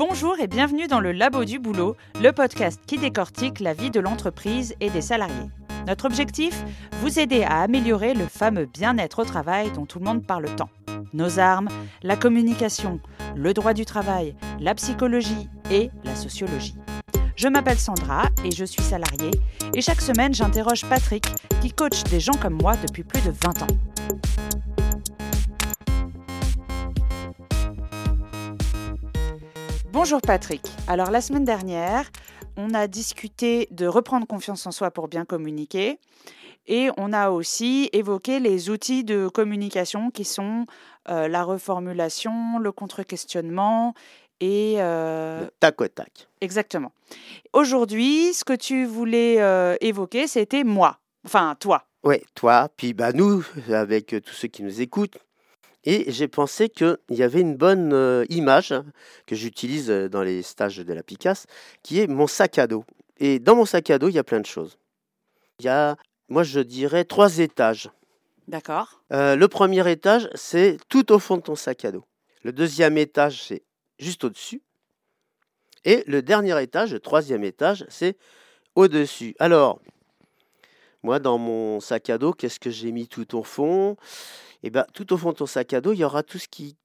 Bonjour et bienvenue dans le Labo du Boulot, le podcast qui décortique la vie de l'entreprise et des salariés. Notre objectif Vous aider à améliorer le fameux bien-être au travail dont tout le monde parle tant. Nos armes, la communication, le droit du travail, la psychologie et la sociologie. Je m'appelle Sandra et je suis salariée et chaque semaine j'interroge Patrick qui coach des gens comme moi depuis plus de 20 ans. Bonjour Patrick. Alors la semaine dernière, on a discuté de reprendre confiance en soi pour bien communiquer et on a aussi évoqué les outils de communication qui sont euh, la reformulation, le contre-questionnement et... Euh, tac au tac. Exactement. Aujourd'hui, ce que tu voulais euh, évoquer, c'était moi. Enfin, toi. Oui, toi. Puis bah, nous, avec tous ceux qui nous écoutent, et j'ai pensé qu'il y avait une bonne euh, image que j'utilise euh, dans les stages de la Picasse, qui est mon sac à dos. Et dans mon sac à dos, il y a plein de choses. Il y a, moi je dirais, trois étages. D'accord. Euh, le premier étage, c'est tout au fond de ton sac à dos. Le deuxième étage, c'est juste au-dessus. Et le dernier étage, le troisième étage, c'est au-dessus. Alors, moi, dans mon sac à dos, qu'est-ce que j'ai mis tout au fond? Et ben, tout au fond de ton sac à dos, il y aura tout ce qui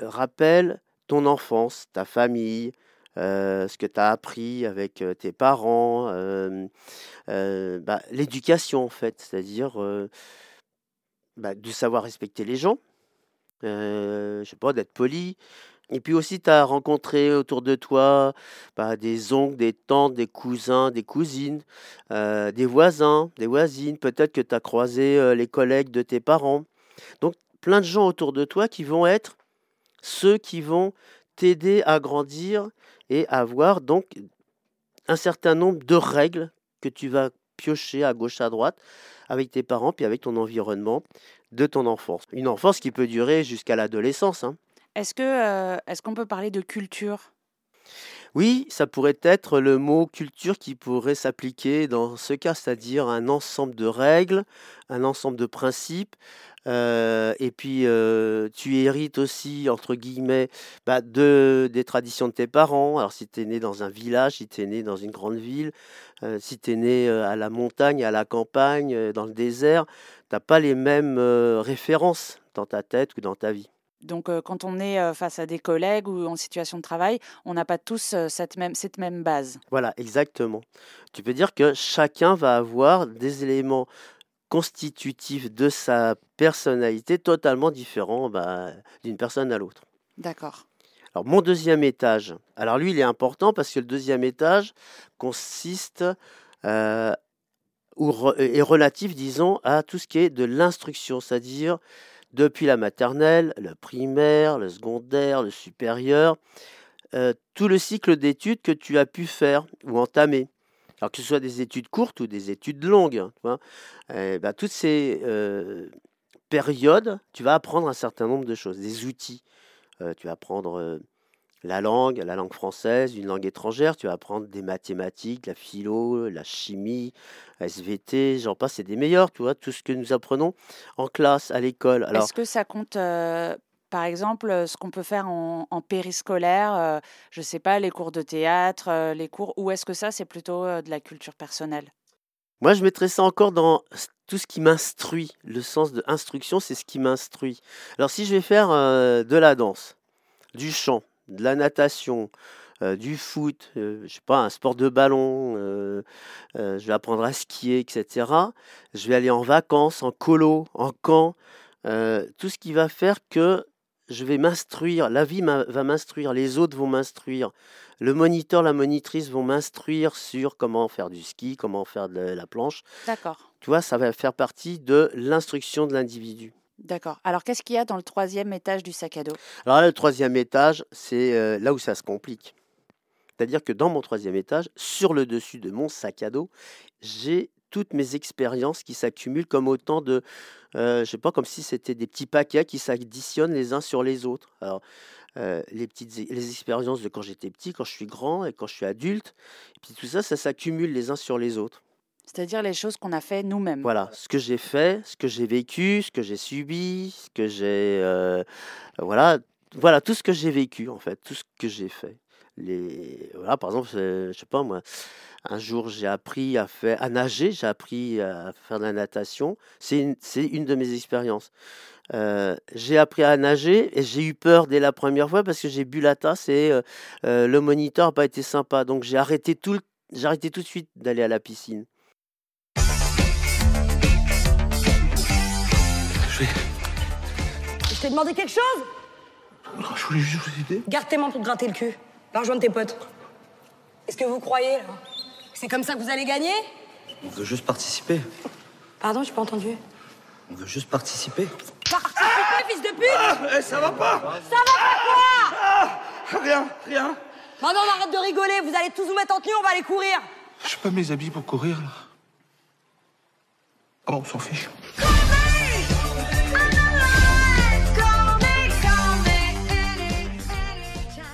rappelle ton enfance, ta famille, euh, ce que tu as appris avec euh, tes parents, euh, bah, l'éducation en fait, c'est-à-dire bah, de savoir respecter les gens, je sais pas, d'être poli. Et puis aussi, tu as rencontré autour de toi bah, des oncles, des tantes, des cousins, des cousines, des voisins, des voisines. Peut-être que tu as croisé les collègues de tes parents. Donc, plein de gens autour de toi qui vont être ceux qui vont t'aider à grandir et avoir donc un certain nombre de règles que tu vas piocher à gauche, à droite avec tes parents, puis avec ton environnement de ton enfance. Une enfance qui peut durer jusqu'à l'adolescence. Hein. Est-ce que euh, est-ce qu'on peut parler de culture? Oui, ça pourrait être le mot culture qui pourrait s'appliquer dans ce cas, c'est-à-dire un ensemble de règles, un ensemble de principes. Euh, et puis, euh, tu hérites aussi, entre guillemets, bah, de, des traditions de tes parents. Alors, si tu es né dans un village, si tu es né dans une grande ville, euh, si tu es né à la montagne, à la campagne, dans le désert, tu n'as pas les mêmes références dans ta tête ou dans ta vie. Donc, quand on est face à des collègues ou en situation de travail, on n'a pas tous cette, même, cette même base. Voilà, exactement. Tu peux dire que chacun va avoir des éléments constitutifs de sa personnalité totalement différents bah, d'une personne à l'autre. D'accord. Alors, mon deuxième étage, alors lui, il est important parce que le deuxième étage consiste ou est relatif, disons, à tout ce qui est de l'instruction, c'est-à-dire depuis la maternelle, le primaire, le secondaire, le supérieur, euh, tout le cycle d'études que tu as pu faire ou entamer. Alors que ce soit des études courtes ou des études longues, eh ben, toutes ces euh, périodes, tu vas apprendre un certain nombre de choses, des outils. Euh, tu vas apprendre la langue, la langue française, une langue étrangère, tu vas apprendre des mathématiques, la philo, la chimie, SVT, j'en passe, c'est des meilleurs, tu vois, tout ce que nous apprenons en classe, à l'école. Est-ce que ça compte, euh, par exemple, euh, ce qu'on peut faire en, périscolaire, euh, je ne sais pas, les cours de théâtre, les cours, ou est-ce que ça, c'est plutôt de la culture personnelle? Moi, je mettrais ça encore dans tout ce qui m'instruit. Le sens de instruction, c'est ce qui m'instruit. Alors, si je vais faire de la danse, du chant, de la natation, euh, du foot, euh, je sais pas, un sport de ballon, euh, je vais apprendre à skier, etc. Je vais aller en vacances, en colo, en camp, tout ce qui va faire que je vais m'instruire, la vie va m'instruire, les autres vont m'instruire, le moniteur, la monitrice vont m'instruire sur comment faire du ski, comment faire de la planche. D'accord. Tu vois, ça va faire partie de l'instruction de l'individu. D'accord. Alors, qu'est-ce qu'il y a dans le troisième étage du sac à dos? Alors, le troisième étage, c'est euh, là où ça se complique. C'est-à-dire que dans mon troisième étage, sur le dessus de mon sac à dos, j'ai toutes mes expériences qui s'accumulent comme autant de, euh, je sais pas, comme si c'était des petits paquets qui s'additionnent les uns sur les autres. Alors, euh, les petites les expériences de quand j'étais petit, quand je suis grand et quand je suis adulte, et puis tout ça, ça s'accumule les uns sur les autres. C'est-à-dire les choses qu'on a fait nous-mêmes. Voilà, ce que j'ai fait, ce que j'ai vécu, ce que j'ai subi, ce que j'ai... Euh, voilà, voilà, tout ce que j'ai vécu, en fait, tout ce que j'ai fait. les voilà, par exemple, je sais pas moi, un jour j'ai appris à faire à nager, j'ai appris à faire de la natation. C'est une une de mes expériences. Heu, j'ai appris à nager et j'ai eu peur dès la première fois parce que j'ai bu la tasse et heu, le moniteur a pas été sympa. Donc j'ai arrêté j'ai arrêté tout de suite d'aller à la piscine. Je vais Je t'ai demandé quelque chose? Je voulais juste vous aider. Garde tes mains pour te gratter le cul. Va rejoindre tes potes. Est-ce que vous croyez, là? C'est comme ça que vous allez gagner? On veut juste participer. Pardon, j'ai pas entendu. On veut juste participer. Participer, fils de pute Eh, ça va pas Ça va pas quoi Rien, rien. Maintenant, on arrête de rigoler. Vous allez tous vous mettre en tenue, on va aller courir. J'ai pas mes habits pour courir, là. Ah bon, on s'en fiche.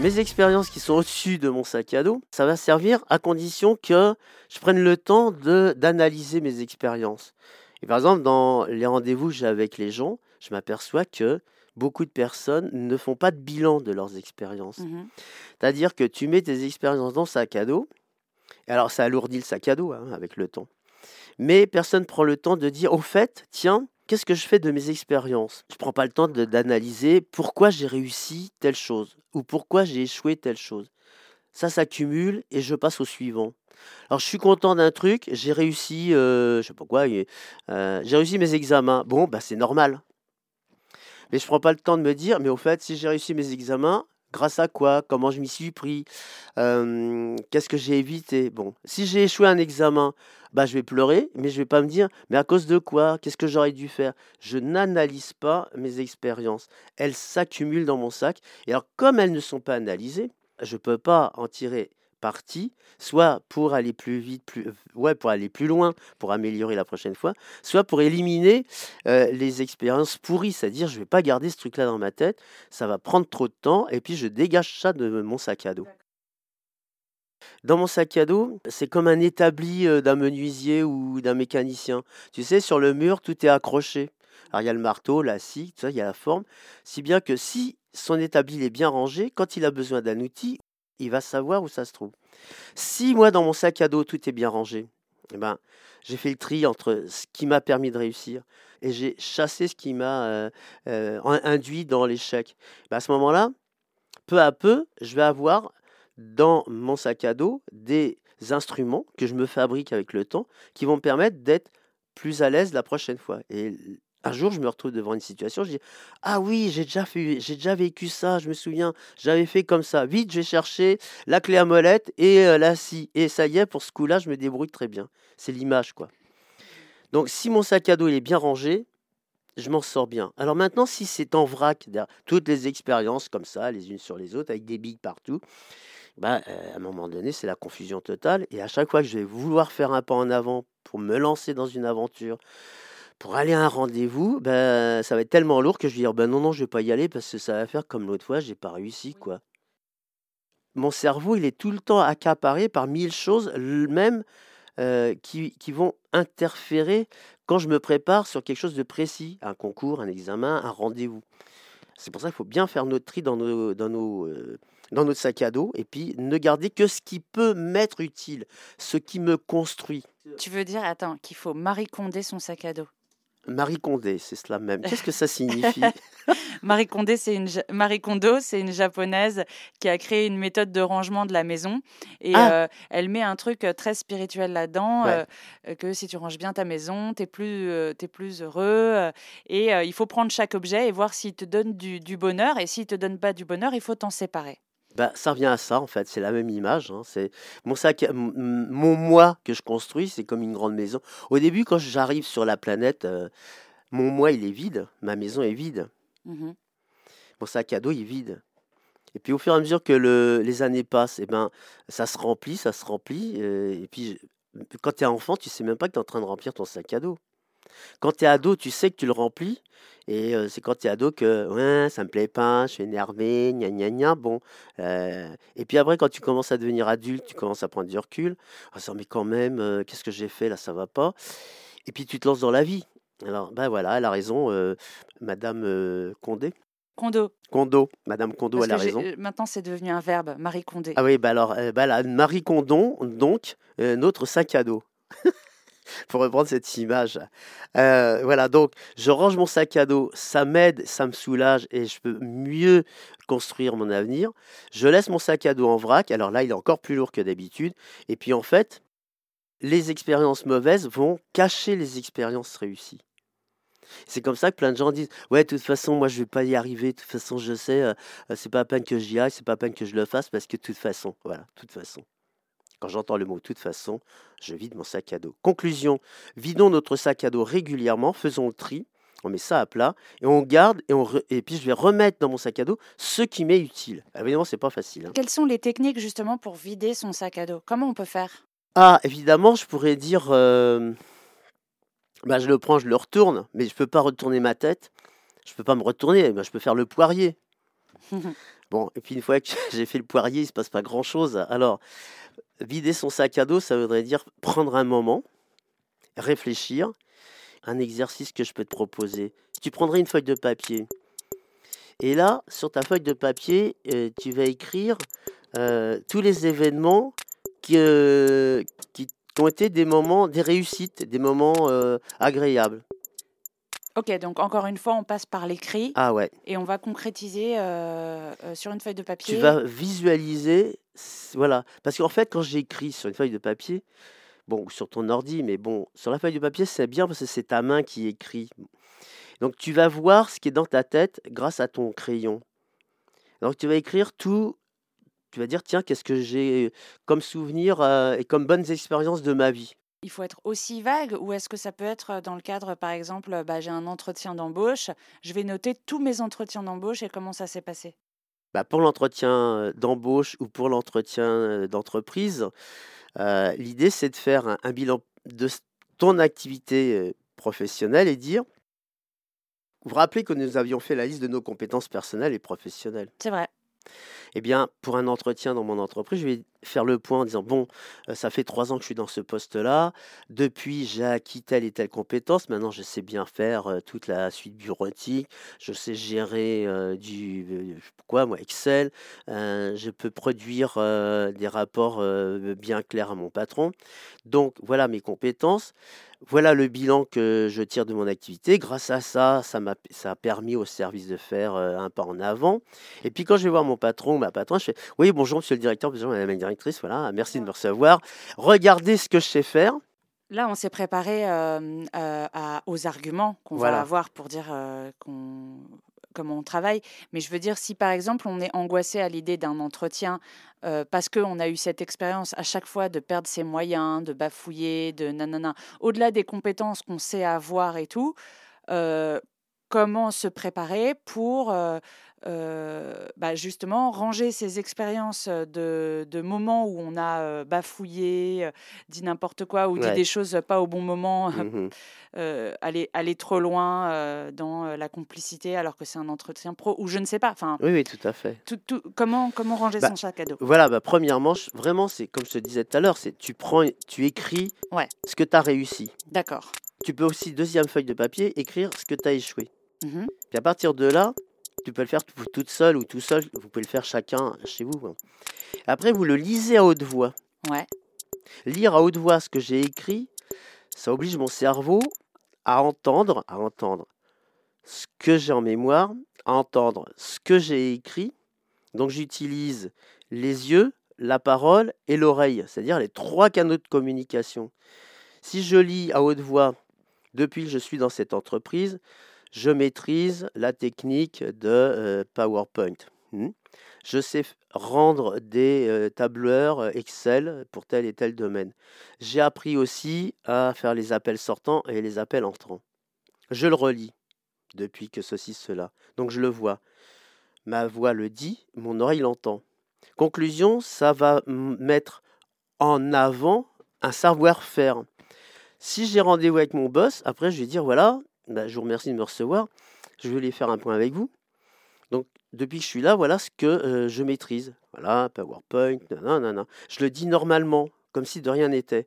Mes expériences qui sont au-dessus de mon sac à dos, ça va servir à condition que je prenne le temps de d'analyser mes expériences. Et par exemple, dans les rendez-vous que j'ai avec les gens, je m'aperçois que beaucoup de personnes ne font pas de bilan de leurs expériences. Mhm. C'est-à-dire que tu mets tes expériences dans le sac à dos, et alors ça alourdit le sac à dos hein, avec le temps. Mais personne ne prend le temps de dire, au fait, tiens, qu'est-ce que je fais de mes expériences? Je ne prends pas le temps d'analyser pourquoi j'ai réussi telle chose ou pourquoi j'ai échoué telle chose. Ça s'accumule et je passe au suivant. Alors je suis content d'un truc, j'ai réussi, euh, je sais pas quoi, euh, j'ai réussi mes examens. Bon, bah c'est normal. Mais je prends pas le temps de me dire, mais au fait, si j'ai réussi mes examens, grâce à quoi? Comment je m'y suis pris? Qu'est-ce que j'ai évité? Bon, si j'ai échoué un examen, bah je vais pleurer, mais je vais pas me dire, mais à cause de quoi? Qu'est-ce que j'aurais dû faire? Je n'analyse pas mes expériences. Elles s'accumulent dans mon sac. Et alors, comme elles ne sont pas analysées, je peux pas en tirer parti, soit pour aller plus vite, plus, euh, ouais, pour aller plus loin, pour améliorer la prochaine fois, soit pour éliminer euh, les expériences pourries, c'est-à-dire je vais pas garder ce truc-là dans ma tête, ça va prendre trop de temps, et puis je dégage ça de mon sac à dos. Dans mon sac à dos, c'est comme un établi euh, d'un menuisier ou d'un mécanicien. Tu sais, sur le mur, tout est accroché. Alors il y a le marteau, la scie, tout ça, il y a la forme, si bien que si son établi est bien rangé, quand il a besoin d'un outil, il va savoir où ça se trouve. Si moi, dans mon sac à dos, tout est bien rangé, eh ben, j'ai fait le tri entre ce qui m'a permis de réussir et j'ai chassé ce qui m'a euh, euh, in- induit dans l'échec. Ben, à ce moment-là, peu à peu, je vais avoir dans mon sac à dos des instruments que je me fabrique avec le temps qui vont me permettre d'être plus à l'aise la prochaine fois. Et un jour, je me retrouve devant une situation, je dis Ah oui, j'ai déjà, fait, j'ai déjà vécu ça, je me souviens, j'avais fait comme ça. Vite, je vais chercher la clé à molette et euh, la scie. Et ça y est, pour ce coup-là, je me débrouille très bien. C'est l'image, quoi. Donc, si mon sac à dos il est bien rangé, je m'en sors bien. Alors maintenant, si c'est en vrac, toutes les expériences comme ça, les unes sur les autres, avec des billes partout, bah, euh, à un moment donné, c'est la confusion totale. Et à chaque fois que je vais vouloir faire un pas en avant pour me lancer dans une aventure, pour aller à un rendez-vous, ben, ça va être tellement lourd que je vais dire, ben non, non, je vais pas y aller parce que ça va faire comme l'autre fois, j'ai pas réussi, quoi. Mon cerveau, il est tout le temps accaparé par mille choses, même euh, qui, qui vont interférer quand je me prépare sur quelque chose de précis, un concours, un examen, un rendez-vous. C'est pour ça qu'il faut bien faire notre tri dans nos, dans nos, euh, dans notre sac à dos et puis ne garder que ce qui peut m'être utile, ce qui me construit. Tu veux dire, attends, qu'il faut Marie Condé son sac à dos? Marie Condé, c'est cela même. Qu'est-ce que ça signifie? Marie Condé, c'est une Marie Kondo, c'est une japonaise qui a créé une méthode de rangement de la maison et Ah. euh, elle met un truc euh, très spirituel là-dedans Ouais. euh, que si tu ranges bien ta maison, t'es plus euh, t'es plus heureux et il faut prendre chaque objet et voir s'il te donne du, du bonheur et s'il te donne pas du bonheur, il faut t'en séparer. Bah, ça revient à ça, en fait. C'est la même image. hein. C'est mon sac, mon moi que je construis, c'est comme une grande maison. Au début, quand j'arrive sur la planète, euh, mon moi, il est vide. Ma maison est vide. Mhm. Mon sac à dos, il est vide. Et puis, au fur et à mesure que le- les années passent, eh ben, ça se remplit, ça se remplit. euh, et puis, quand tu es enfant, tu sais même pas que tu es en train de remplir ton sac à dos. Quand tu es ado, tu sais que tu le remplis. Et euh, c'est quand tu es ado que ouais, ça me plaît pas, je suis énervé, gna gna gna. Bon. euh, et puis après, quand tu commences à devenir adulte, tu commences à prendre du recul. Ah, ça, mais quand même, euh, qu'est-ce que j'ai fait là, ça va pas. Et puis tu te lances dans la vie. Alors, ben voilà, elle a raison, Madame Condé. Kondo. Kondo, Madame Parce elle a raison. maintenant, c'est devenu un verbe, Marie Condé. Ah oui, bah alors, euh, bah là, Marie Condon, donc, euh, notre sac à dos. Pour reprendre cette image. Euh, voilà, donc, je range mon sac à dos, ça m'aide, ça me soulage et je peux mieux construire mon avenir. Je laisse mon sac à dos en vrac, alors là, il est encore plus lourd que d'habitude. Et puis, en fait, les expériences mauvaises vont cacher les expériences réussies. C'est comme ça que plein de gens disent Ouais, de toute façon, moi, je vais pas y arriver. De toute façon, je sais, euh, euh, c'est pas à peine que j'y aille, c'est pas à peine que je le fasse parce que de toute façon, voilà, de toute façon. Quand j'entends le mot toute façon, je vide mon sac à dos. Conclusion vidons notre sac à dos régulièrement, faisons le tri, on met ça à plat et on garde et, on re- et puis je vais remettre dans mon sac à dos ce qui m'est utile. Évidemment, c'est pas facile. hein. Quelles sont les techniques justement pour vider son sac à dos? Comment on peut faire? Ah, évidemment, je pourrais dire euh, bah, je le prends, je le retourne, mais je peux pas retourner ma tête. Je peux pas me retourner, bah, je peux faire le poirier. Bon, et puis une fois que j'ai fait le poirier, il se passe pas grand-chose. Alors, vider son sac à dos, ça voudrait dire prendre un moment, réfléchir. Un exercice que je peux te proposer. Tu prendrais une feuille de papier. Et là, sur ta feuille de papier, euh, tu vas écrire euh, tous les événements qui, euh, qui ont été des moments, des réussites, des moments agréables. Ok, donc encore une fois, on passe par l'écrit Ah ouais. et on va concrétiser euh, euh, sur une feuille de papier. Tu vas visualiser, voilà. Parce qu'en fait, quand j'écris sur une feuille de papier, bon, ou sur ton ordi, mais bon, sur la feuille de papier, c'est bien parce que c'est ta main qui écrit. Donc tu vas voir ce qui est dans ta tête grâce à ton crayon. Donc tu vas écrire tout, tu vas dire, tiens, qu'est-ce que j'ai comme souvenir euh, et comme bonnes expériences de ma vie. Il faut être aussi vague ou est-ce que ça peut être dans le cadre, par exemple, bah, j'ai un entretien d'embauche, je vais noter tous mes entretiens d'embauche et comment ça s'est passé? Bah, pour l'entretien d'embauche ou pour l'entretien d'entreprise, euh, l'idée c'est de faire un, un bilan de ton activité professionnelle et dire, vous vous rappelez que nous avions fait la liste de nos compétences personnelles et professionnelles? C'est vrai. Eh bien, pour un entretien dans mon entreprise, je vais faire le point en disant, bon, euh, ça fait trois ans que je suis dans ce poste-là, depuis j'ai acquis telle et telle compétence, maintenant je sais bien faire euh, toute la suite bureautique, je sais gérer euh, du, quoi, moi, Excel, je peux produire des rapports bien clairs à mon patron. Donc, voilà mes compétences. Voilà le bilan que je tire de mon activité. Grâce à ça, ça m'a ça a permis au service de faire un pas en avant. Et puis quand je vais voir mon patron patronne, je fais Oui, bonjour, monsieur le directeur, bonjour, madame la directrice, voilà, merci de me recevoir. Regardez ce que je sais faire. Là, on s'est préparé euh, euh, à- aux arguments qu'on Voilà. va avoir pour dire euh, qu'on- comment on travaille. Mais je veux dire, si par exemple on est angoissé à l'idée d'un entretien euh, parce qu'on a eu cette expérience à chaque fois de perdre ses moyens, de bafouiller, de nanana, au-delà des compétences qu'on sait avoir et tout, euh, comment se préparer pour euh, euh, bah, justement ranger ces expériences de, de moments où on a bafouillé, dit n'importe quoi ou dit des choses pas au bon moment, euh, aller, aller trop loin dans la complicité alors que c'est un entretien pro ou je ne sais pas. Enfin, Oui, oui, tout à fait. tout, tout- comment, comment ranger Bah, son sac à dos? Voilà, bah, premièrement, vraiment, c'est comme je te disais tout à l'heure, c'est tu prends, tu écris Ouais. ce que tu as réussi. D'accord. Tu peux aussi, deuxième feuille de papier, écrire ce que tu as échoué. Mhm. Puis à partir de là, tu peux le faire toute seule ou tout seul, vous pouvez le faire chacun chez vous. hein. Après, vous le lisez à haute voix. Ouais. Lire à haute voix ce que j'ai écrit, ça oblige mon cerveau à entendre, à entendre ce que j'ai en mémoire, à entendre ce que j'ai écrit. Donc j'utilise les yeux, la parole et l'oreille, c'est-à-dire les trois canaux de communication. Si je lis à haute voix depuis que je suis dans cette entreprise, je maîtrise la technique de euh, PowerPoint. Hmm? Je sais rendre des euh, tableurs euh, Excel pour tel et tel domaine. J'ai appris aussi à faire les appels sortants et les appels entrants. Je le relis depuis que ceci, cela. Donc je le vois. Ma voix le dit, mon oreille l'entend. Conclusion, ça va mettre en avant un savoir-faire. Si j'ai rendez-vous avec mon boss, après je vais dire voilà, bah, je vous remercie de me recevoir, je aller faire un point avec vous. Donc depuis que je suis là, voilà ce que euh, je maîtrise. Voilà, PowerPoint, nanana. Je le dis normalement, comme si de rien n'était.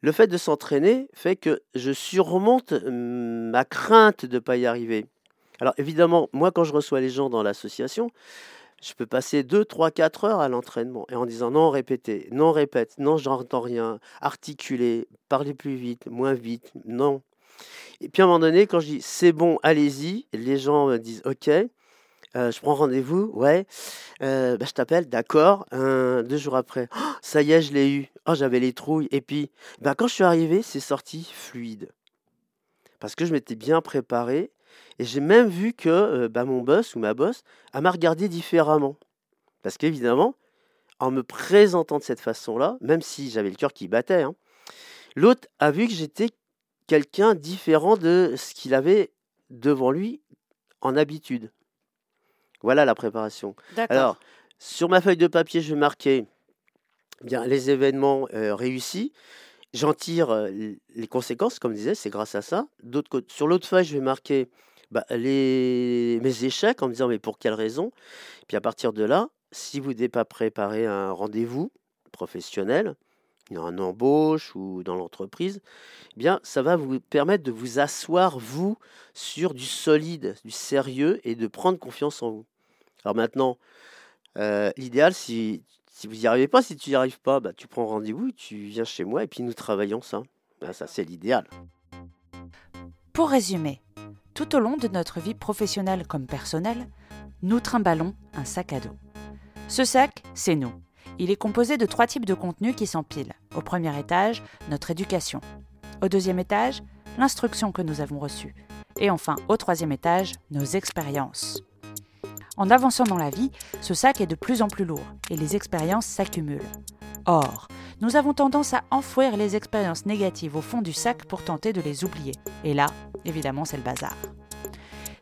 Le fait de s'entraîner fait que je surmonte ma crainte de ne pas y arriver. Alors évidemment, moi quand je reçois les gens dans l'association, je peux passer 2, 3, 4 heures à l'entraînement et en disant non, répétez, non, répète, non, j'entends rien, articuler, parler plus vite, moins vite, non. Et puis à un moment donné, quand je dis c'est bon, allez-y, les gens me disent ok, euh, je prends rendez-vous, ouais, euh, bah, je t'appelle, d'accord, deux jours après, oh, ça y est, je l'ai eu, oh, j'avais les trouilles, et puis bah, quand je suis arrivé, c'est sorti fluide. Parce que je m'étais bien préparé, et j'ai même vu que euh, bah, mon boss ou ma boss a m'a regardé différemment. Parce qu'évidemment, en me présentant de cette façon-là, même si j'avais le cœur qui battait, hein, l'autre a vu que j'étais quelqu'un différent de ce qu'il avait devant lui en habitude. Voilà la préparation. Alors, sur ma feuille de papier, je vais marquer bien les événements euh, réussis. J'en tire euh, les conséquences, comme je disais, c'est grâce à ça. Sur l'autre feuille, je vais marquer bah, les, mes échecs en me disant mais pour quelle raison? Puis à partir de là, si vous n'avez pas préparé un rendez-vous professionnel, en embauche ou dans l'entreprise, eh bien ça va vous permettre de vous asseoir vous sur du solide, du sérieux et de prendre confiance en vous. Alors maintenant, euh, l'idéal, si, si vous n'y arrivez pas, si tu n'y arrives pas, bah, tu prends rendez-vous, tu viens chez moi et puis nous travaillons ça. Bah, ça, c'est l'idéal. Pour résumer, tout au long de notre vie professionnelle comme personnelle, nous trimballons un sac à dos. Ce sac, c'est nous. Il est composé de trois types de contenus qui s'empilent. Au premier étage, notre éducation. Au deuxième étage, l'instruction que nous avons reçue. Et enfin, au troisième étage, nos expériences. En avançant dans la vie, ce sac est de plus en plus lourd et les expériences s'accumulent. Or, nous avons tendance à enfouir les expériences négatives au fond du sac pour tenter de les oublier. Et là, évidemment, c'est le bazar.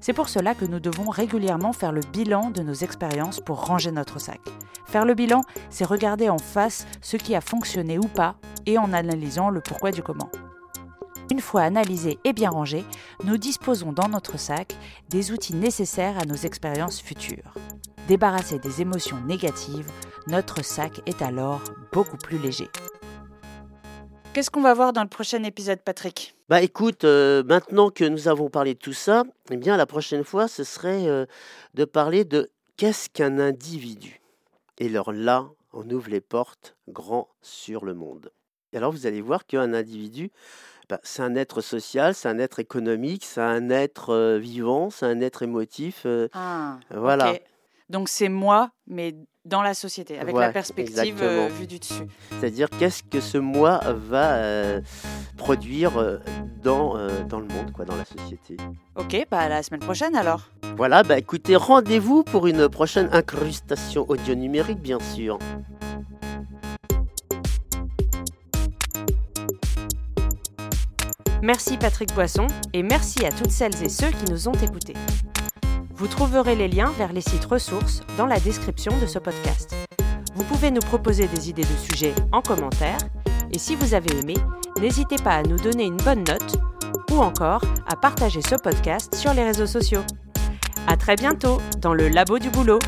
C'est pour cela que nous devons régulièrement faire le bilan de nos expériences pour ranger notre sac. Faire le bilan, c'est regarder en face ce qui a fonctionné ou pas et en analysant le pourquoi du comment. Une fois analysé et bien rangé, nous disposons dans notre sac des outils nécessaires à nos expériences futures. Débarrassé des émotions négatives, notre sac est alors beaucoup plus léger. Qu'est-ce qu'on va voir dans le prochain épisode, Patrick? Bah écoute, euh, maintenant que nous avons parlé de tout ça, eh bien la prochaine fois, ce serait euh, de parler de qu'est-ce qu'un individu? Et alors là, on ouvre les portes grand sur le monde. Et alors vous allez voir qu'un individu, bah, c'est un être social, c'est un être économique, c'est un être euh, vivant, c'est un être émotif. ah, voilà. Donc c'est moi, mais dans la société, avec la perspective euh, vue du dessus. C'est-à-dire qu'est-ce que ce moi va euh, produire euh, dans, dans le monde, quoi, dans la société? Ok, bah la semaine prochaine alors. Voilà, bah écoutez, rendez-vous pour une prochaine incrustation audio numérique, bien sûr. Merci Patrick Boisson et merci à toutes celles et ceux qui nous ont écoutés. Vous trouverez les liens vers les sites ressources dans la description de ce podcast. Vous pouvez nous proposer des idées de sujets en commentaire et si vous avez aimé, n'hésitez pas à nous donner une bonne note ou encore à partager ce podcast sur les réseaux sociaux. À très bientôt dans le labo du boulot.